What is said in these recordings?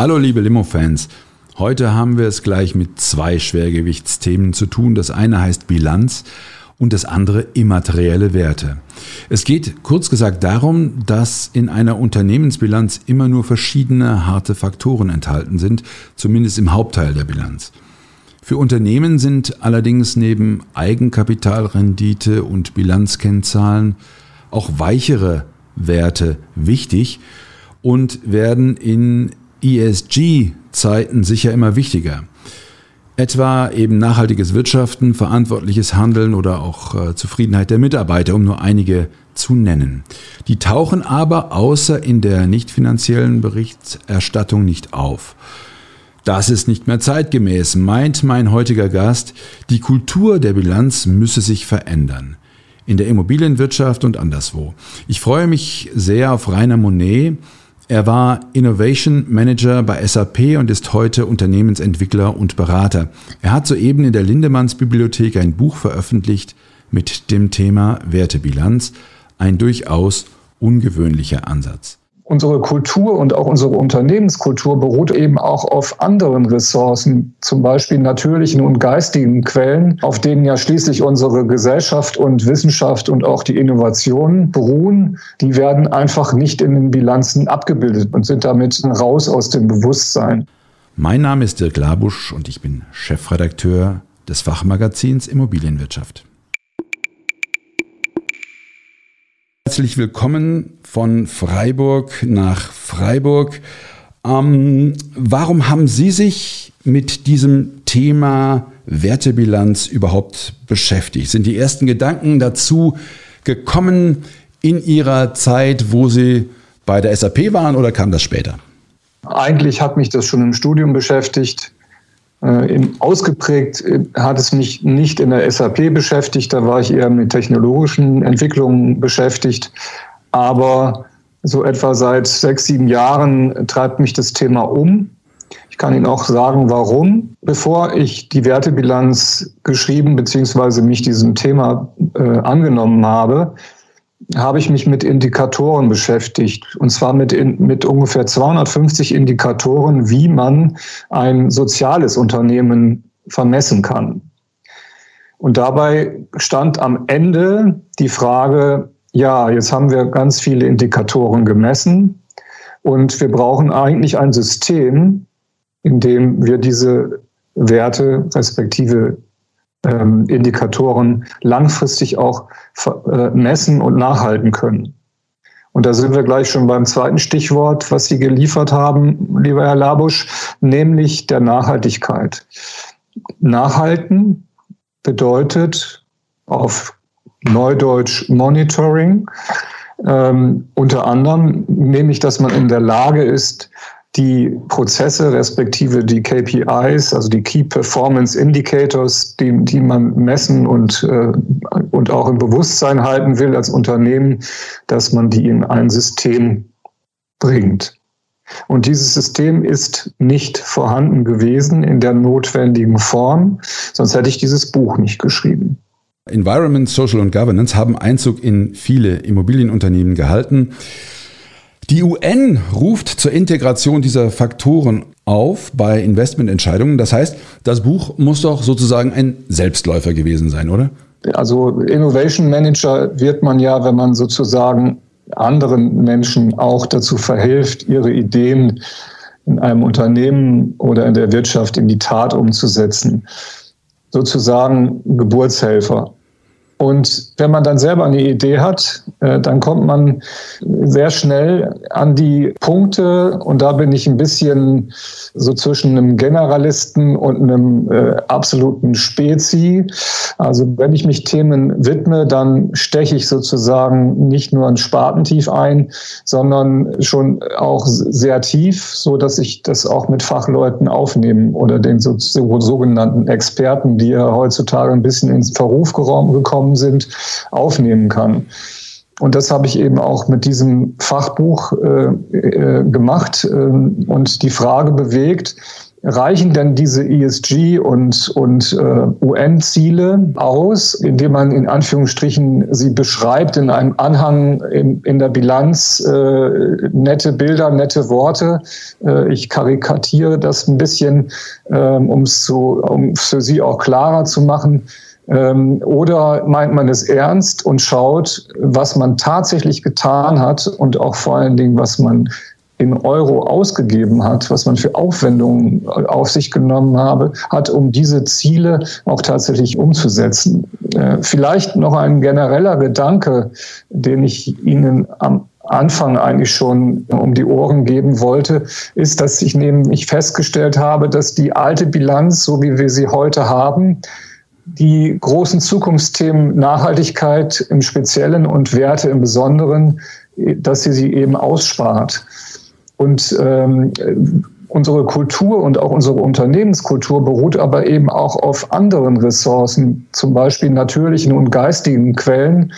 Hallo liebe Limo-Fans. Heute haben wir es gleich mit zwei Schwergewichtsthemen zu tun. Das eine heißt Bilanz und das andere immaterielle Werte. Es geht kurz gesagt darum, dass in einer Unternehmensbilanz immer nur verschiedene harte Faktoren enthalten sind, zumindest im Hauptteil der Bilanz. Für Unternehmen sind allerdings neben Eigenkapitalrendite und Bilanzkennzahlen auch weichere Werte wichtig und werden in ESG-Zeiten sicher immer wichtiger. Etwa eben nachhaltiges Wirtschaften, verantwortliches Handeln oder auch äh, Zufriedenheit der Mitarbeiter, um nur einige zu nennen. Die tauchen aber außer in der nicht finanziellen Berichterstattung nicht auf. Das ist nicht mehr zeitgemäß, meint mein heutiger Gast. Die Kultur der Bilanz müsse sich verändern in der Immobilienwirtschaft und anderswo. Ich freue mich sehr auf Rainer Monet. Er war Innovation Manager bei SAP und ist heute Unternehmensentwickler und Berater. Er hat soeben in der Lindemanns Bibliothek ein Buch veröffentlicht mit dem Thema Wertebilanz, ein durchaus ungewöhnlicher Ansatz unsere Kultur und auch unsere Unternehmenskultur beruht eben auch auf anderen Ressourcen, zum Beispiel natürlichen und geistigen Quellen, auf denen ja schließlich unsere Gesellschaft und Wissenschaft und auch die Innovationen beruhen. Die werden einfach nicht in den Bilanzen abgebildet und sind damit raus aus dem Bewusstsein. Mein Name ist Dirk Labusch und ich bin Chefredakteur des Fachmagazins Immobilienwirtschaft. Herzlich willkommen von Freiburg nach Freiburg. Ähm, warum haben Sie sich mit diesem Thema Wertebilanz überhaupt beschäftigt? Sind die ersten Gedanken dazu gekommen in Ihrer Zeit, wo Sie bei der SAP waren oder kam das später? Eigentlich hat mich das schon im Studium beschäftigt. Äh, ausgeprägt äh, hat es mich nicht in der SAP beschäftigt, da war ich eher mit technologischen Entwicklungen beschäftigt. Aber so etwa seit sechs, sieben Jahren treibt mich das Thema um. Ich kann Ihnen auch sagen, warum. Bevor ich die Wertebilanz geschrieben bzw. mich diesem Thema äh, angenommen habe, habe ich mich mit Indikatoren beschäftigt. Und zwar mit, mit ungefähr 250 Indikatoren, wie man ein soziales Unternehmen vermessen kann. Und dabei stand am Ende die Frage, ja, jetzt haben wir ganz viele Indikatoren gemessen und wir brauchen eigentlich ein System, in dem wir diese Werte respektive ähm, Indikatoren langfristig auch äh, messen und nachhalten können. Und da sind wir gleich schon beim zweiten Stichwort, was Sie geliefert haben, lieber Herr Labusch, nämlich der Nachhaltigkeit. Nachhalten bedeutet auf Neudeutsch Monitoring. Ähm, unter anderem nämlich, dass man in der Lage ist, die Prozesse respektive die KPIs, also die Key Performance Indicators, die, die man messen und, äh, und auch im Bewusstsein halten will als Unternehmen, dass man die in ein System bringt. Und dieses System ist nicht vorhanden gewesen in der notwendigen Form, sonst hätte ich dieses Buch nicht geschrieben. Environment, Social und Governance haben Einzug in viele Immobilienunternehmen gehalten. Die UN ruft zur Integration dieser Faktoren auf bei Investmententscheidungen. Das heißt, das Buch muss doch sozusagen ein Selbstläufer gewesen sein, oder? Also Innovation Manager wird man ja, wenn man sozusagen anderen Menschen auch dazu verhilft, ihre Ideen in einem Unternehmen oder in der Wirtschaft in die Tat umzusetzen. Sozusagen Geburtshelfer. Und wenn man dann selber eine Idee hat, äh, dann kommt man sehr schnell an die Punkte und da bin ich ein bisschen so zwischen einem Generalisten und einem äh, absoluten Spezi. Also wenn ich mich Themen widme, dann steche ich sozusagen nicht nur ein Spartentief ein, sondern schon auch sehr tief, so dass ich das auch mit Fachleuten aufnehmen oder den so, so, sogenannten Experten, die ja heutzutage ein bisschen ins Verruf gekommen gekommen sind, aufnehmen kann. Und das habe ich eben auch mit diesem Fachbuch äh, äh, gemacht äh, und die Frage bewegt, reichen denn diese ESG und, und äh, UN-Ziele aus, indem man in Anführungsstrichen sie beschreibt in einem Anhang in, in der Bilanz, äh, nette Bilder, nette Worte. Äh, ich karikatiere das ein bisschen, äh, um es für Sie auch klarer zu machen. Ähm, oder meint man es ernst und schaut, was man tatsächlich getan hat und auch vor allen Dingen, was man in Euro ausgegeben hat, was man für Aufwendungen auf sich genommen habe, hat, um diese Ziele auch tatsächlich umzusetzen. Äh, vielleicht noch ein genereller Gedanke, den ich Ihnen am Anfang eigentlich schon um die Ohren geben wollte, ist, dass ich nämlich festgestellt habe, dass die alte Bilanz, so wie wir sie heute haben, die großen Zukunftsthemen Nachhaltigkeit im Speziellen und Werte im Besonderen, dass sie sie eben ausspart. Und ähm, unsere Kultur und auch unsere Unternehmenskultur beruht aber eben auch auf anderen Ressourcen, zum Beispiel natürlichen und geistigen Quellen,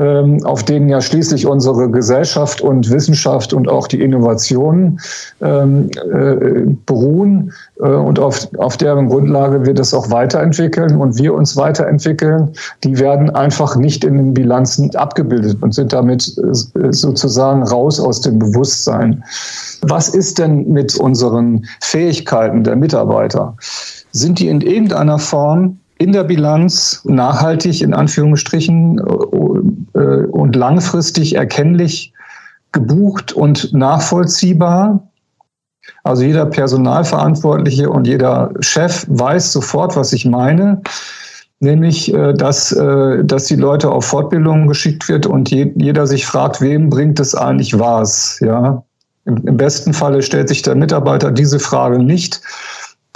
auf denen ja schließlich unsere Gesellschaft und Wissenschaft und auch die Innovationen ähm, äh, beruhen äh, und auf, auf deren Grundlage wir das auch weiterentwickeln und wir uns weiterentwickeln, die werden einfach nicht in den Bilanzen abgebildet und sind damit äh, sozusagen raus aus dem Bewusstsein. Was ist denn mit unseren Fähigkeiten der Mitarbeiter? Sind die in irgendeiner Form in der Bilanz nachhaltig in Anführungsstrichen äh, und langfristig erkennlich gebucht und nachvollziehbar. Also jeder Personalverantwortliche und jeder Chef weiß sofort, was ich meine. Nämlich, äh, dass, äh, dass die Leute auf Fortbildungen geschickt wird und jeder sich fragt, wem bringt es eigentlich was? Ja? Im besten Falle stellt sich der Mitarbeiter diese Frage nicht,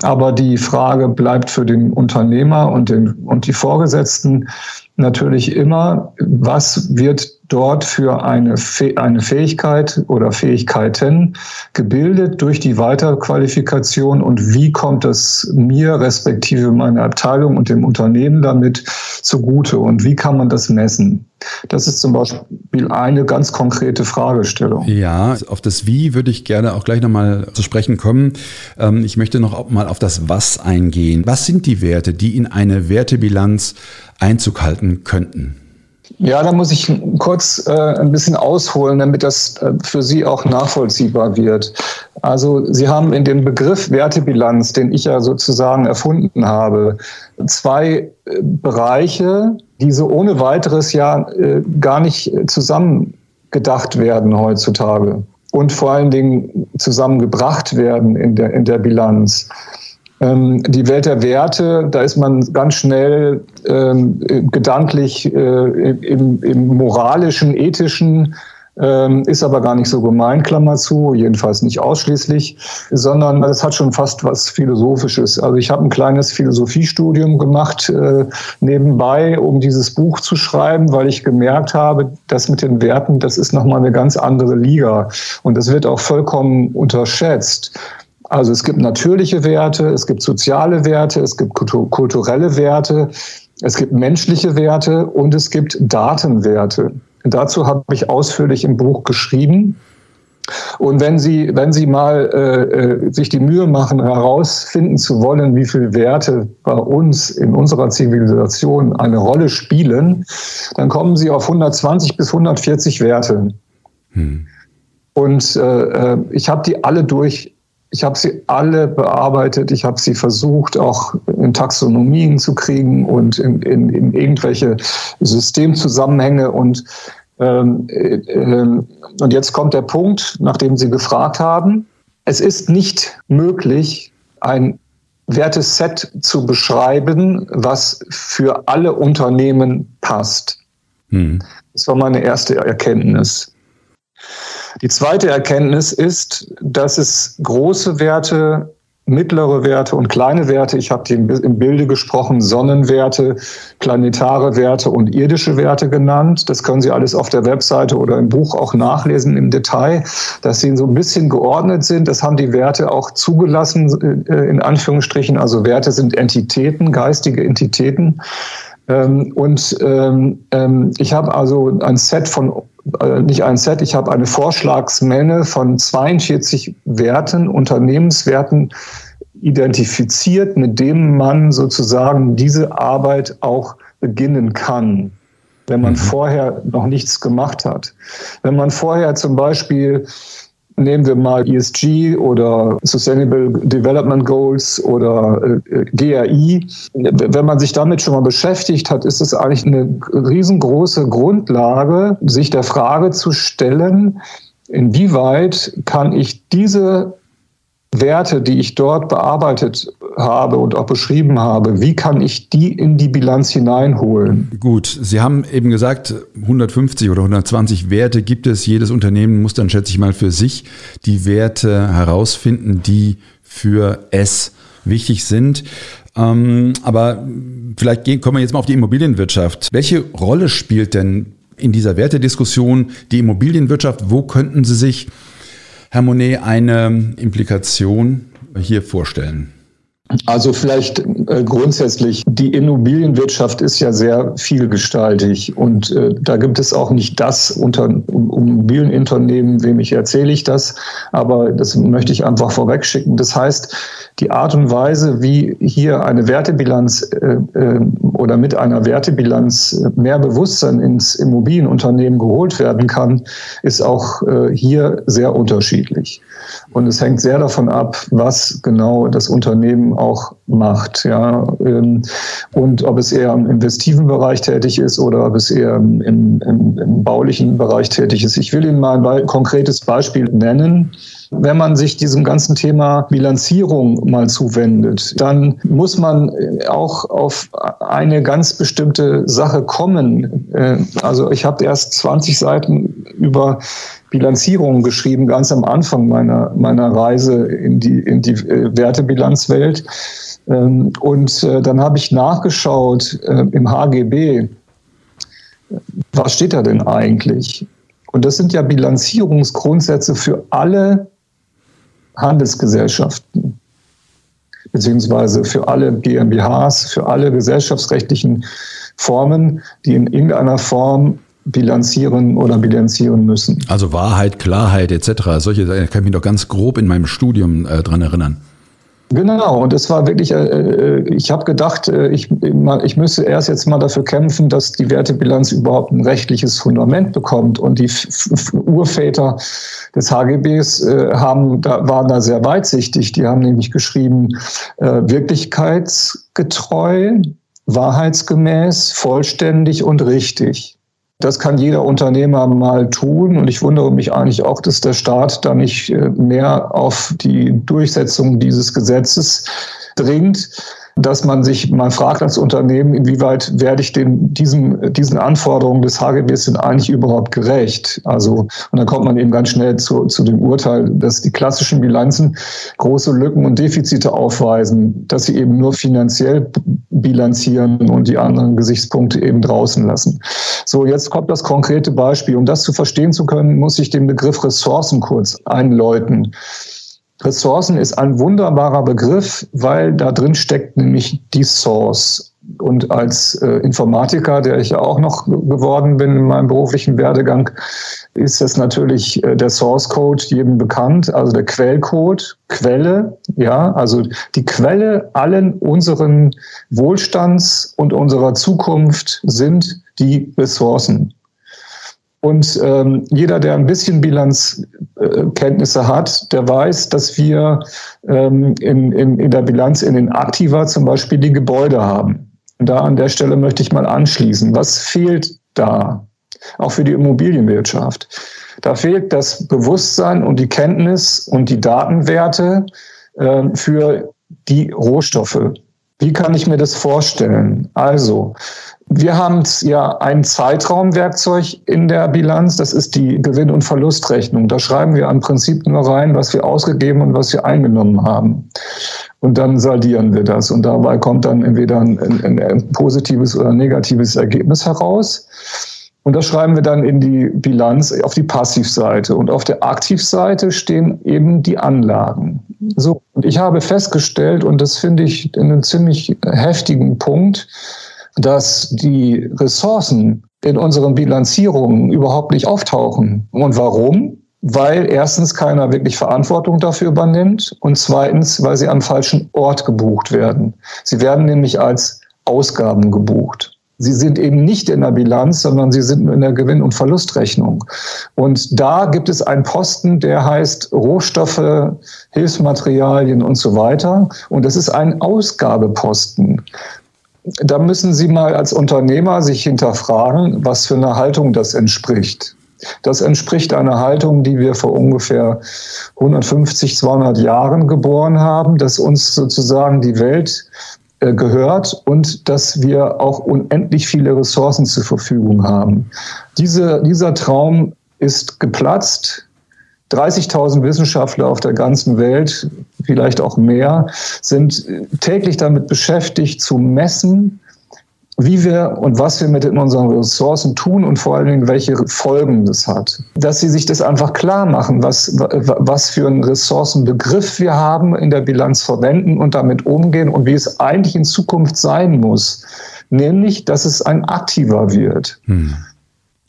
aber die Frage bleibt für den Unternehmer und, den, und die Vorgesetzten natürlich immer, was wird dort für eine, eine Fähigkeit oder Fähigkeiten gebildet durch die Weiterqualifikation und wie kommt es mir respektive meiner Abteilung und dem Unternehmen damit zugute und wie kann man das messen? Das ist zum Beispiel eine ganz konkrete Fragestellung. Ja, auf das Wie würde ich gerne auch gleich nochmal zu sprechen kommen. Ähm, ich möchte noch mal auf das Was eingehen. Was sind die Werte, die in eine Wertebilanz Einzug halten könnten? Ja, da muss ich kurz äh, ein bisschen ausholen, damit das äh, für Sie auch nachvollziehbar wird. Also Sie haben in dem Begriff Wertebilanz, den ich ja sozusagen erfunden habe, zwei äh, Bereiche, die so ohne weiteres ja äh, gar nicht zusammengedacht werden heutzutage und vor allen Dingen zusammengebracht werden in der, in der Bilanz. Ähm, die Welt der Werte, da ist man ganz schnell ähm, gedanklich äh, im, im, moralischen, ethischen, ähm, ist aber gar nicht so gemein, Klammer zu, jedenfalls nicht ausschließlich, sondern es hat schon fast was Philosophisches. Also ich habe ein kleines Philosophiestudium gemacht äh, nebenbei, um dieses Buch zu schreiben, weil ich gemerkt habe, das mit den Werten, das ist nochmal eine ganz andere Liga. Und das wird auch vollkommen unterschätzt. Also es gibt natürliche Werte, es gibt soziale Werte, es gibt kulturelle Werte, es gibt menschliche Werte und es gibt Datenwerte. Dazu habe ich ausführlich im Buch geschrieben. Und wenn Sie, wenn Sie mal äh, äh, sich die Mühe machen, herausfinden zu wollen, wie viele Werte bei uns in unserer Zivilisation eine Rolle spielen, dann kommen Sie auf 120 bis 140 Werte. Hm. Und äh, äh ich habe die alle durch ich habe sie alle bearbeitet. Ich habe sie versucht, auch in Taxonomien zu kriegen und in, in, in irgendwelche Systemzusammenhänge. Und, ähm, äh, und jetzt kommt der Punkt, nachdem Sie gefragt haben. Es ist nicht möglich, ein Werteset zu beschreiben, was für alle Unternehmen passt. Hm. Das war meine erste Erkenntnis. Die zweite Erkenntnis ist, dass es große Werte mittlere Werte und kleine Werte. Ich habe die im Bilde gesprochen, Sonnenwerte, planetare Werte und irdische Werte genannt. Das können Sie alles auf der Webseite oder im Buch auch nachlesen im Detail, dass sie so ein bisschen geordnet sind. Das haben die Werte auch zugelassen, äh, in Anführungsstrichen. Also Werte sind Entitäten, geistige Entitäten. Ähm, und ähm, ähm, ich habe also ein Set von nicht ein Set, ich habe eine Vorschlagsmenge von 42 Werten, Unternehmenswerten identifiziert, mit denen man sozusagen diese Arbeit auch beginnen kann, wenn man mhm. vorher noch nichts gemacht hat. Wenn man vorher zum Beispiel Nehmen wir mal ESG oder Sustainable Development Goals oder äh, GRI. Wenn man sich damit schon mal beschäftigt hat, ist es eigentlich eine riesengroße Grundlage, sich der Frage zu stellen, inwieweit kann ich diese Werte, die ich dort bearbeitet habe und auch beschrieben habe, wie kann ich die in die Bilanz hineinholen? Gut, Sie haben eben gesagt, 150 oder 120 Werte gibt es. Jedes Unternehmen muss dann, schätze ich mal, für sich die Werte herausfinden, die für es wichtig sind. Ähm, aber vielleicht kommen wir jetzt mal auf die Immobilienwirtschaft. Welche Rolle spielt denn in dieser Wertediskussion die Immobilienwirtschaft? Wo könnten Sie sich Herr Monet, eine Implikation hier vorstellen? Also vielleicht äh, grundsätzlich, die Immobilienwirtschaft ist ja sehr vielgestaltig und äh, da gibt es auch nicht das unter Immobilienunternehmen, wem ich erzähle ich das, aber das möchte ich einfach vorwegschicken. Das heißt, die Art und Weise, wie hier eine Wertebilanz äh, oder mit einer Wertebilanz mehr Bewusstsein ins Immobilienunternehmen geholt werden kann, ist auch hier sehr unterschiedlich. Und es hängt sehr davon ab, was genau das Unternehmen auch macht. Ja. Ähm, und ob es eher im investiven Bereich tätig ist oder ob es eher im, im, im baulichen Bereich tätig ist. Ich will Ihnen mal ein konkretes Beispiel nennen. Wenn man sich diesem ganzen Thema Bilanzierung mal zuwendet, dann muss man äh, auch auf eine ganz bestimmte Sache kommen. Äh, also ich habe erst 20 Seiten über Bilanzierung geschrieben, ganz am Anfang meiner, meiner Reise in die, in die äh, Wertebilanzwelt. Ähm, und dann habe ich nachgeschaut im HGB, was steht da denn eigentlich? Und das sind ja Bilanzierungsgrundsätze für alle Handelsgesellschaften beziehungsweise für alle GmbHs, für alle gesellschaftsrechtlichen Formen, die in irgendeiner Form bilanzieren oder bilanzieren müssen. Also Wahrheit, Klarheit etc. Solche kann ich mich doch ganz grob in meinem Studium äh, dran erinnern. Genau, und es war wirklich, äh, äh ich habe gedacht, äh, ich, ich müsse erst jetzt mal dafür kämpfen, dass die Wertebilanz überhaupt ein rechtliches Fundament bekommt. Und die Urväter des HGBs äh, haben, da, waren da sehr weitsichtig. Die haben nämlich geschrieben, äh, wirklichkeitsgetreu, wahrheitsgemäß, vollständig und richtig. Das kann jeder Unternehmer mal tun. Und ich wundere mich eigentlich auch, dass der Staat da nicht äh, mehr auf die Durchsetzung dieses Gesetzes dringt dass man sich mal fragt als Unternehmen, inwieweit werde ich den, diesen, diesen Anforderungen des HGBs denn eigentlich überhaupt gerecht? Also, und dann kommt man eben ganz schnell zu, zu dem Urteil, dass die klassischen Bilanzen große Lücken und Defizite aufweisen, dass sie eben nur finanziell bilanzieren und die anderen Gesichtspunkte eben draußen lassen. So, jetzt kommt das konkrete Beispiel. Um das zu verstehen zu können, muss ich den Begriff Ressourcen kurz einläuten. Ressourcen ist ein wunderbarer Begriff, weil da drin steckt nämlich die Source. Und als äh, Informatiker, der ich ja auch noch geworden bin in meinem beruflichen Werdegang, ist das natürlich äh, der Source Code jedem bekannt, also der Quellcode, Quelle, ja, also die Quelle allen unseren Wohlstands und unserer Zukunft sind die Ressourcen. Und ähm, jeder, der ein bisschen Bilanzkenntnisse äh, hat, der weiß, dass wir ähm, in, in, in der Bilanz in den Aktiva zum Beispiel die Gebäude haben. Und da an der Stelle möchte ich mal anschließen. Was fehlt da? Auch für die Immobilienwirtschaft. Da fehlt das Bewusstsein und die Kenntnis und die Datenwerte äh, für die Rohstoffe. Wie kann ich mir das vorstellen? Also, wir haben ja ein Zeitraumwerkzeug in der Bilanz, das ist die Gewinn- und Verlustrechnung. Da schreiben wir im Prinzip nur rein, was wir ausgegeben und was wir eingenommen haben. Und dann saldieren wir das. Und dabei kommt dann entweder ein, ein, ein positives oder negatives Ergebnis heraus. Und das schreiben wir dann in die Bilanz auf die Passivseite. Und auf der Aktivseite stehen eben die Anlagen. So. Und ich habe festgestellt, und das finde ich einen ziemlich heftigen Punkt, dass die Ressourcen in unseren Bilanzierungen überhaupt nicht auftauchen. Und warum? Weil erstens keiner wirklich Verantwortung dafür übernimmt und zweitens, weil sie am falschen Ort gebucht werden. Sie werden nämlich als Ausgaben gebucht. Sie sind eben nicht in der Bilanz, sondern sie sind in der Gewinn- und Verlustrechnung. Und da gibt es einen Posten, der heißt Rohstoffe, Hilfsmaterialien und so weiter. Und das ist ein Ausgabeposten da müssen Sie mal als Unternehmer sich hinterfragen, was für eine Haltung das entspricht. Das entspricht einer Haltung, die wir vor ungefähr 150, 200 Jahren geboren haben, dass uns sozusagen die Welt gehört und dass wir auch unendlich viele Ressourcen zur Verfügung haben. Diese, dieser Traum ist geplatzt 30.000 Wissenschaftler auf der ganzen Welt, vielleicht auch mehr, sind täglich damit beschäftigt zu messen, wie wir und was wir mit unseren Ressourcen tun und vor allen Dingen, welche Folgen das hat. Dass sie sich das einfach klar machen, was, was für einen Ressourcenbegriff wir haben, in der Bilanz verwenden und damit umgehen und wie es eigentlich in Zukunft sein muss. Nämlich, dass es ein aktiver wird. Hm.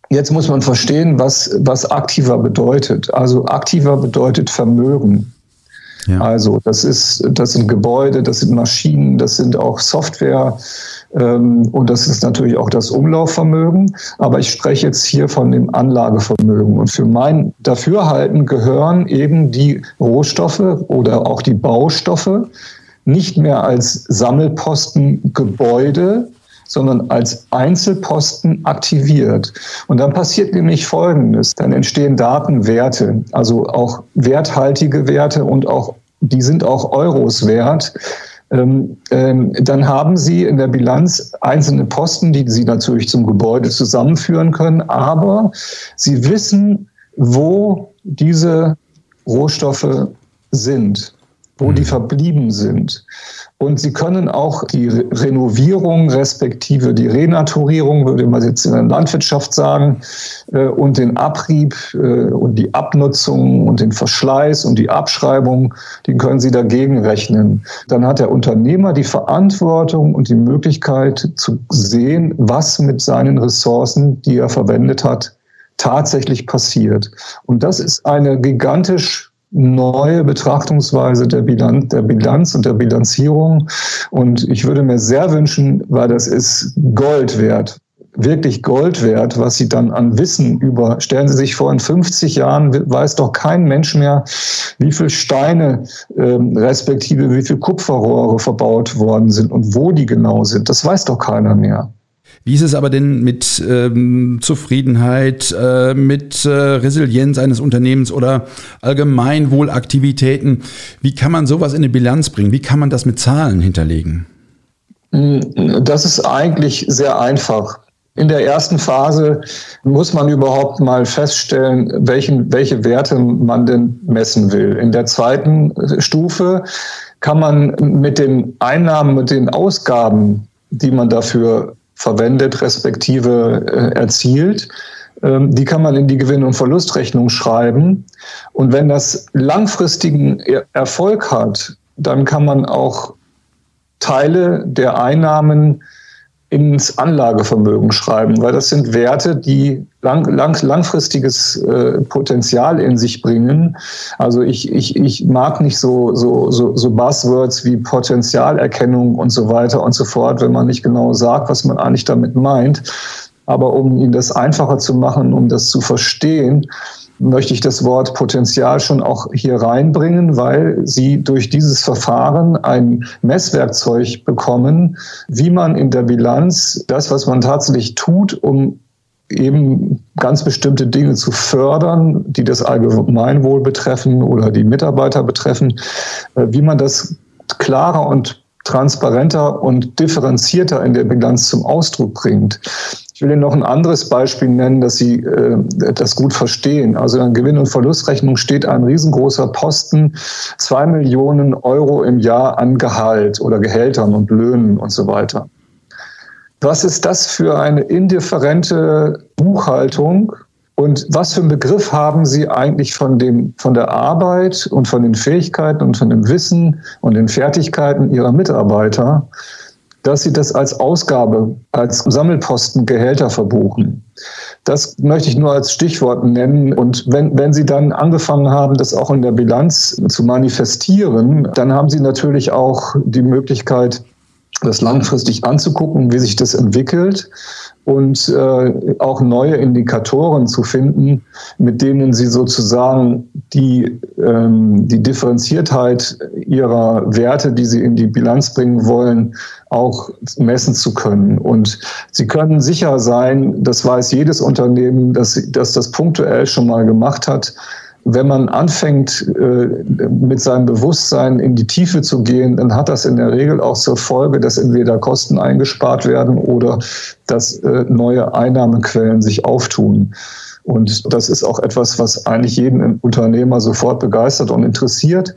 Jetzt muss man verstehen, was, was aktiver bedeutet. Also aktiver bedeutet Vermögen. Ja. Also das ist, das sind Gebäude, das sind Maschinen, das sind auch Software ähm, und das ist natürlich auch das Umlaufvermögen. Aber ich spreche jetzt hier von dem Anlagevermögen. Und für mein Dafürhalten gehören eben die Rohstoffe oder auch die Baustoffe nicht mehr als Sammelposten Gebäude, sondern als Einzelposten aktiviert. Und dann passiert nämlich Folgendes. Dann entstehen Datenwerte, also auch werthaltige Werte und auch, die sind auch Euros wert. Ähm, ähm, dann haben Sie in der Bilanz einzelne Posten, die Sie natürlich zum Gebäude zusammenführen können, aber Sie wissen, wo diese Rohstoffe sind, wo die mhm. verblieben sind. Und sie können auch die Renovierung respektive die Renaturierung, würde man jetzt in der Landwirtschaft sagen, äh, und den Abrieb äh, und die Abnutzung und den Verschleiß und die Abschreibung, die können sie dagegen rechnen. Dann hat der Unternehmer die Verantwortung und die Möglichkeit zu sehen, was mit seinen Ressourcen, die er verwendet hat, tatsächlich passiert. Und das ist eine gigantisch neue Betrachtungsweise der Bilanz, der Bilanz und der Bilanzierung. Und ich würde mir sehr wünschen, weil das ist Gold wert, wirklich Gold wert, was Sie dann an Wissen über, stellen Sie sich vor, in 50 Jahren weiß doch kein Mensch mehr, wie viel Steine ähm, respektive wie viel Kupferrohre verbaut worden sind und wo die genau sind. Das weiß doch keiner mehr. Wie ist es aber denn mit ähm, Zufriedenheit, äh, mit äh, Resilienz eines Unternehmens oder Allgemeinwohlaktivitäten? Wie kann man sowas in eine Bilanz bringen? Wie kann man das mit Zahlen hinterlegen? Das ist eigentlich sehr einfach. In der ersten Phase muss man überhaupt mal feststellen, welchen, welche Werte man denn messen will. In der zweiten Stufe kann man mit den Einnahmen, mit den Ausgaben, die man dafür verwendet, respektive äh, erzielt. Ähm, die kann man in die Gewinn- und Verlustrechnung schreiben. Und wenn das langfristigen Erfolg hat, dann kann man auch Teile der Einnahmen ins Anlagevermögen schreiben, weil das sind Werte, die lang, lang, langfristiges äh, Potenzial in sich bringen. Also ich, ich, ich mag nicht so, so, so, so Buzzwords wie Potenzialerkennung und so weiter und so fort, wenn man nicht genau sagt, was man eigentlich damit meint. Aber um Ihnen das einfacher zu machen, um das zu verstehen, möchte ich das Wort Potenzial schon auch hier reinbringen, weil Sie durch dieses Verfahren ein Messwerkzeug bekommen, wie man in der Bilanz das, was man tatsächlich tut, um eben ganz bestimmte Dinge zu fördern, die das Allgemeinwohl betreffen oder die Mitarbeiter betreffen, äh, wie man das klarer und transparenter und differenzierter in der Bilanz zum Ausdruck bringt. Ich will Ihnen noch ein anderes Beispiel nennen, dass Sie äh, das gut verstehen. Also in Gewinn- und Verlustrechnung steht ein riesengroßer Posten, zwei Millionen Euro im Jahr an Gehalt oder Gehältern und Löhnen und so weiter. Was ist das für eine indifferente Buchhaltung? Und was für einen Begriff haben Sie eigentlich von, dem, von der Arbeit und von den Fähigkeiten und von dem Wissen und den Fertigkeiten Ihrer Mitarbeiter, dass Sie das als Ausgabe, als Sammelposten Gehälter verbuchen? Das möchte ich nur als Stichwort nennen. Und wenn, wenn Sie dann angefangen haben, das auch in der Bilanz zu manifestieren, dann haben Sie natürlich auch die Möglichkeit, das langfristig anzugucken, wie sich das entwickelt und äh, auch neue Indikatoren zu finden, mit denen sie sozusagen die, ähm, die Differenziertheit ihrer Werte, die sie in die Bilanz bringen wollen, auch messen zu können. Und sie können sicher sein, das weiß jedes Unternehmen, dass, dass das punktuell schon mal gemacht hat, wenn man anfängt, äh, mit seinem Bewusstsein in die Tiefe zu gehen, dann hat das in der Regel auch zur Folge, dass entweder Kosten eingespart werden oder dass äh, neue Einnahmequellen sich auftun. Und das ist auch etwas, was eigentlich jeden Unternehmer sofort begeistert und interessiert,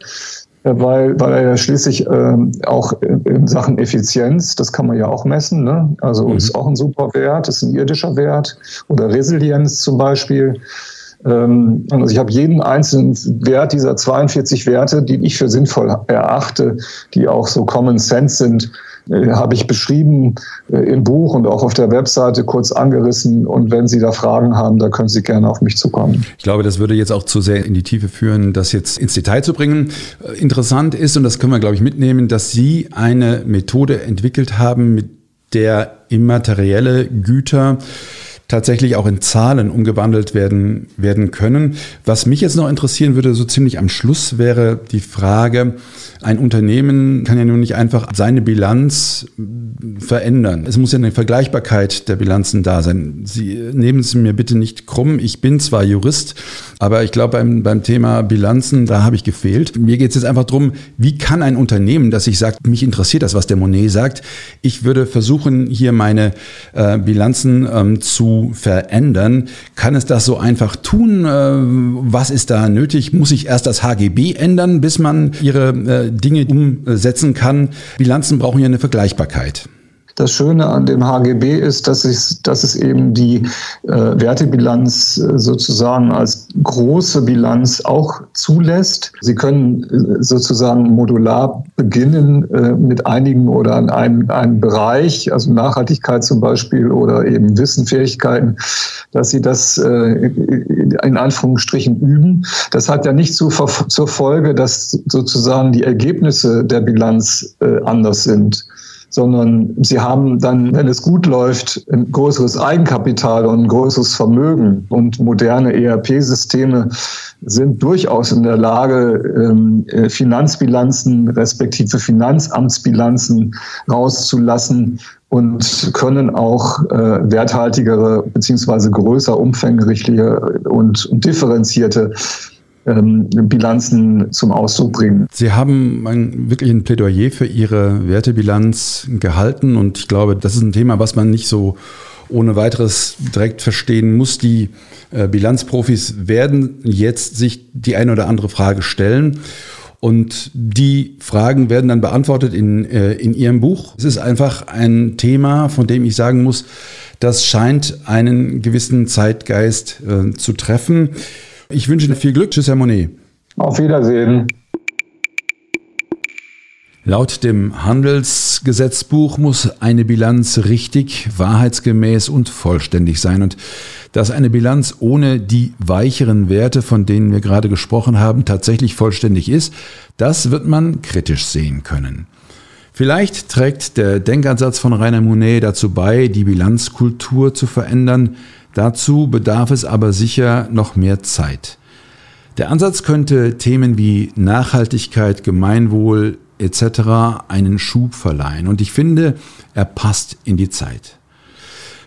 äh, weil, weil er ja schließlich ähm, auch in Sachen Effizienz, das kann man ja auch messen, ne? also mhm. ist auch ein super Wert, ist ein irdischer Wert oder Resilienz zum Beispiel. Ähm, also ich habe jeden einzelnen Wert dieser 42 Werte, die ich für sinnvoll erachte, die auch so Common Sense sind, äh, habe ich beschrieben äh, im Buch und auch auf der Webseite kurz angerissen. Und wenn Sie da Fragen haben, da können Sie gerne auf mich zukommen. Ich glaube, das würde jetzt auch zu sehr in die Tiefe führen, das jetzt ins Detail zu bringen. Äh, interessant ist, und das können wir, glaube ich, mitnehmen, dass Sie eine Methode entwickelt haben, mit der immaterielle Güter tatsächlich auch in Zahlen umgewandelt werden, werden können. Was mich jetzt noch interessieren würde, so ziemlich am Schluss, wäre die Frage, ein Unternehmen kann ja nun nicht einfach seine Bilanz verändern. Es muss ja eine Vergleichbarkeit der Bilanzen da sein. Sie nehmen es mir bitte nicht krumm. Ich bin zwar Jurist, aber ich glaube, beim, beim Thema Bilanzen, da habe ich gefehlt. Mir geht es jetzt einfach darum, wie kann ein Unternehmen, das sich sagt, mich interessiert das, was der Monet sagt. Ich würde versuchen, hier meine äh, Bilanzen ähm, zu verändern. Kann es das so einfach tun? Äh, was ist da nötig? Muss ich erst das HGB ändern, bis man ihre äh, Dinge umsetzen kann. Bilanzen brauchen ja eine Vergleichbarkeit. Das Schöne an dem HGB ist, dass es, dass es eben die äh, Wertebilanz äh, sozusagen als große Bilanz auch zulässt. Sie können äh, sozusagen modular beginnen äh, mit einigen oder an einem, einem Bereich, also Nachhaltigkeit zum Beispiel oder eben Wissenfähigkeiten, dass Sie das äh, in Anführungsstrichen üben. Das hat ja nicht zu, zur Folge, dass sozusagen die Ergebnisse der Bilanz äh, anders sind sondern sie haben dann, wenn es gut läuft, ein größeres Eigenkapital und ein größeres Vermögen. Und moderne ERP-Systeme sind durchaus in der Lage, ähm, äh, Finanzbilanzen respektive Finanzamtsbilanzen rauszulassen und können auch äh, werthaltigere beziehungsweise größer umfängliche und, und differenzierte ähm, Bilanzen zum Ausdruck bringen. Sie haben ein, wirklich ein Plädoyer für Ihre Wertebilanz gehalten und ich glaube, das ist ein Thema, was man nicht so ohne weiteres direkt verstehen muss. Die äh, Bilanzprofis werden jetzt sich die eine oder andere Frage stellen. Und die Fragen werden dann beantwortet in, äh, in Ihrem Buch. Es ist einfach ein Thema, von dem ich sagen muss, das scheint einen gewissen Zeitgeist äh, zu treffen. Ich wünsche Ihnen viel Glück. Tschüss, Herr Monet. Auf Wiedersehen. Laut dem Handelsgesetzbuch muss eine Bilanz richtig, wahrheitsgemäß und vollständig sein. Und dass eine Bilanz ohne die weicheren Werte, von denen wir gerade gesprochen haben, tatsächlich vollständig ist, das wird man kritisch sehen können. Vielleicht trägt der Denkansatz von Rainer Monet dazu bei, die Bilanzkultur zu verändern, Dazu bedarf es aber sicher noch mehr Zeit. Der Ansatz könnte Themen wie Nachhaltigkeit, Gemeinwohl etc. einen Schub verleihen und ich finde, er passt in die Zeit.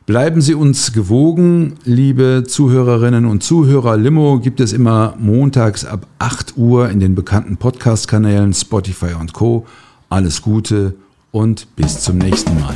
Bleiben Sie uns gewogen, liebe Zuhörerinnen und Zuhörer. Limo gibt es immer montags ab 8 Uhr in den bekannten Podcast-Kanälen Spotify und Co. alles Gute und bis zum nächsten Mal.